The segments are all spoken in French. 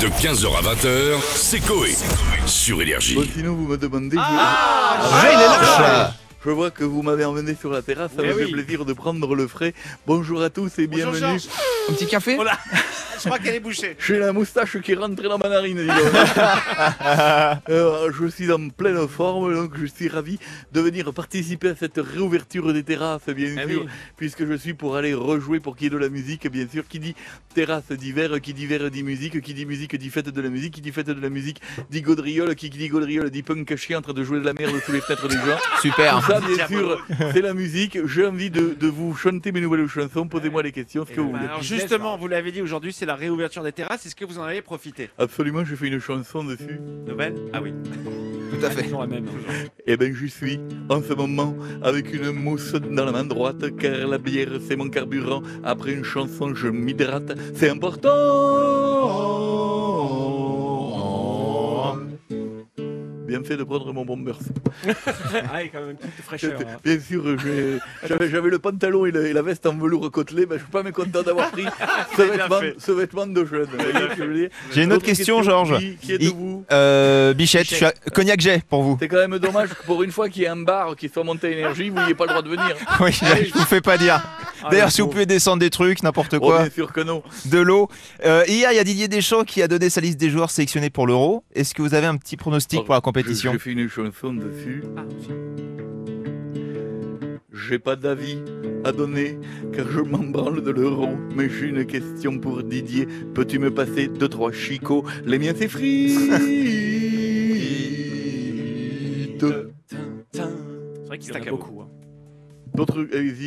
De 15h à 20h, c'est Coé. Sur Énergie. Bon, sinon, vous me demandez. je- Ah, il est là Je vois que vous m'avez emmené sur la terrasse, ça me fait oui. plaisir de prendre le frais. Bonjour à tous et Bonjour bienvenue. Georges. Un petit café Oh là, je crois qu'elle est bouchée. J'ai la moustache qui est rentrée dans ma narine, dis donc. Euh, je suis en pleine forme, donc je suis ravi de venir participer à cette réouverture des terrasses, bien Eh sûr, oui. puisque je suis pour aller rejouer pour qu'il y ait de la musique, bien sûr. Qui dit terrasse dit verre, qui dit verre dit musique, qui dit musique dit fête de la musique, qui dit fête de la musique dit gaudriole, qui dit gaudriole dit punk chien en train de jouer de la merde sous les fenêtres des gens. Super. Tout ça, bien sûr, c'est la musique. J'ai envie de, de vous chanter mes nouvelles chansons. Posez-moi les questions, ce que vous Bah, voulez. Justement, vous l'avez dit aujourd'hui, c'est la réouverture des terrasses. Est-ce que vous en avez profité Absolument, j'ai fait une chanson dessus. Nouvelle Ah oui. Tout à fait. Toujours la même. Eh ben, j'y suis en ce moment avec une mousse dans la main droite, car la bière c'est mon carburant. Après une chanson, je m'hydrate. C'est important. Fait de prendre mon bon beurre. Ah, il y a quand même une petite fraîcheur. hein. Bien sûr, j'ai- j'avais j'avais le pantalon et la, et la veste en velours côtelé. Ben, je suis pas mécontent d'avoir pris ce, vêtement, ce vêtement de jeune. Vous J'ai une autre question, Georges. Qui, qui Il- êtes-vous Euh, Bichette, je suis à- Cognac J pour vous. C'est quand même dommage que pour une fois qu'il y ait un bar qui soit monté à énergie, vous n'ayez pas le droit de venir. Oui, je vous fais pas dire. D'ailleurs, si vous pouvez descendre des trucs, n'importe Oh, quoi, bien sûr que non. de l'eau. Euh, hier, il y a Didier Deschamps qui a donné sa liste des joueurs sélectionnés pour l'Euro. Est-ce que vous avez un petit pronostic pour la compétition? J'ai fait une chanson dessus. Ah, J'ai pas d'avis à donner car je m'en branle de l'euro. Mais j'ai une question pour Didier. Peux-tu me passer deux trois chicots? Les miens c'est frites. C'est vrai qu'il y en a beaucoup. hein.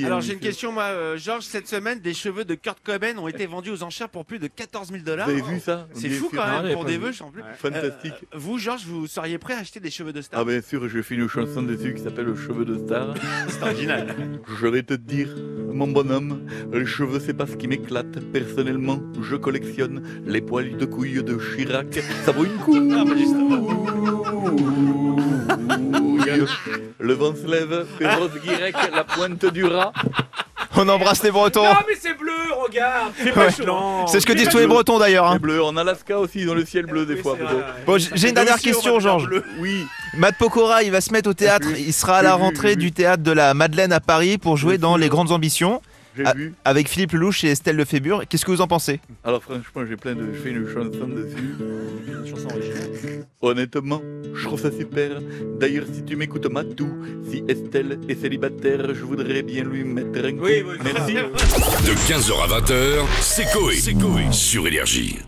Alors hein, j'ai une question, moi, euh, Georges. Cette semaine, des cheveux de Kurt Cobain ont été vendus aux enchères pour plus de 14 000 dollars. Vous avez vu ça C'est fou quand même j'avais pour des en plus. Fantastique. Euh, vous, Georges, vous seriez prêt à acheter des cheveux de star Ah bien sûr, je fais une chanson dessus qui s'appelle Cheveux de star. C'est original. Je vais te dire, mon bonhomme, les cheveux c'est pas ce qui m'éclate. Personnellement, je collectionne les poils de couilles de Chirac. Ça vaut une Ah, bah, couille. Le vent se lève, rose guirec, la pointe du rat. On embrasse les Bretons. Non mais c'est bleu, regarde C'est pas Ouais. C'est ce que disent tous les Bretons d'ailleurs. C'est hein. bleu. En Alaska aussi, ils ont le ciel bleu des fois. c'est. Bon, j'ai une dernière question, Georges. bleu. Oui, Matt Pokora, il va se mettre au théâtre. Il sera à la rentrée du théâtre de la Madeleine à Paris pour jouer dans. Les Grandes Ambitions j'ai Ah. vu. avec Philippe Lelouch et Estelle Lefébure. Qu'est-ce que vous en pensez? Alors franchement, j'ai plein de... Je fais une chanson dessus. Une chanson originale. Honnêtement, je trouve ça super. D'ailleurs, si tu m'écoutes Matou, si Estelle est célibataire, je voudrais bien lui mettre un coup. Oui, oui, Merci. De 15h à 20h, c'est Coé. Sur Énergie.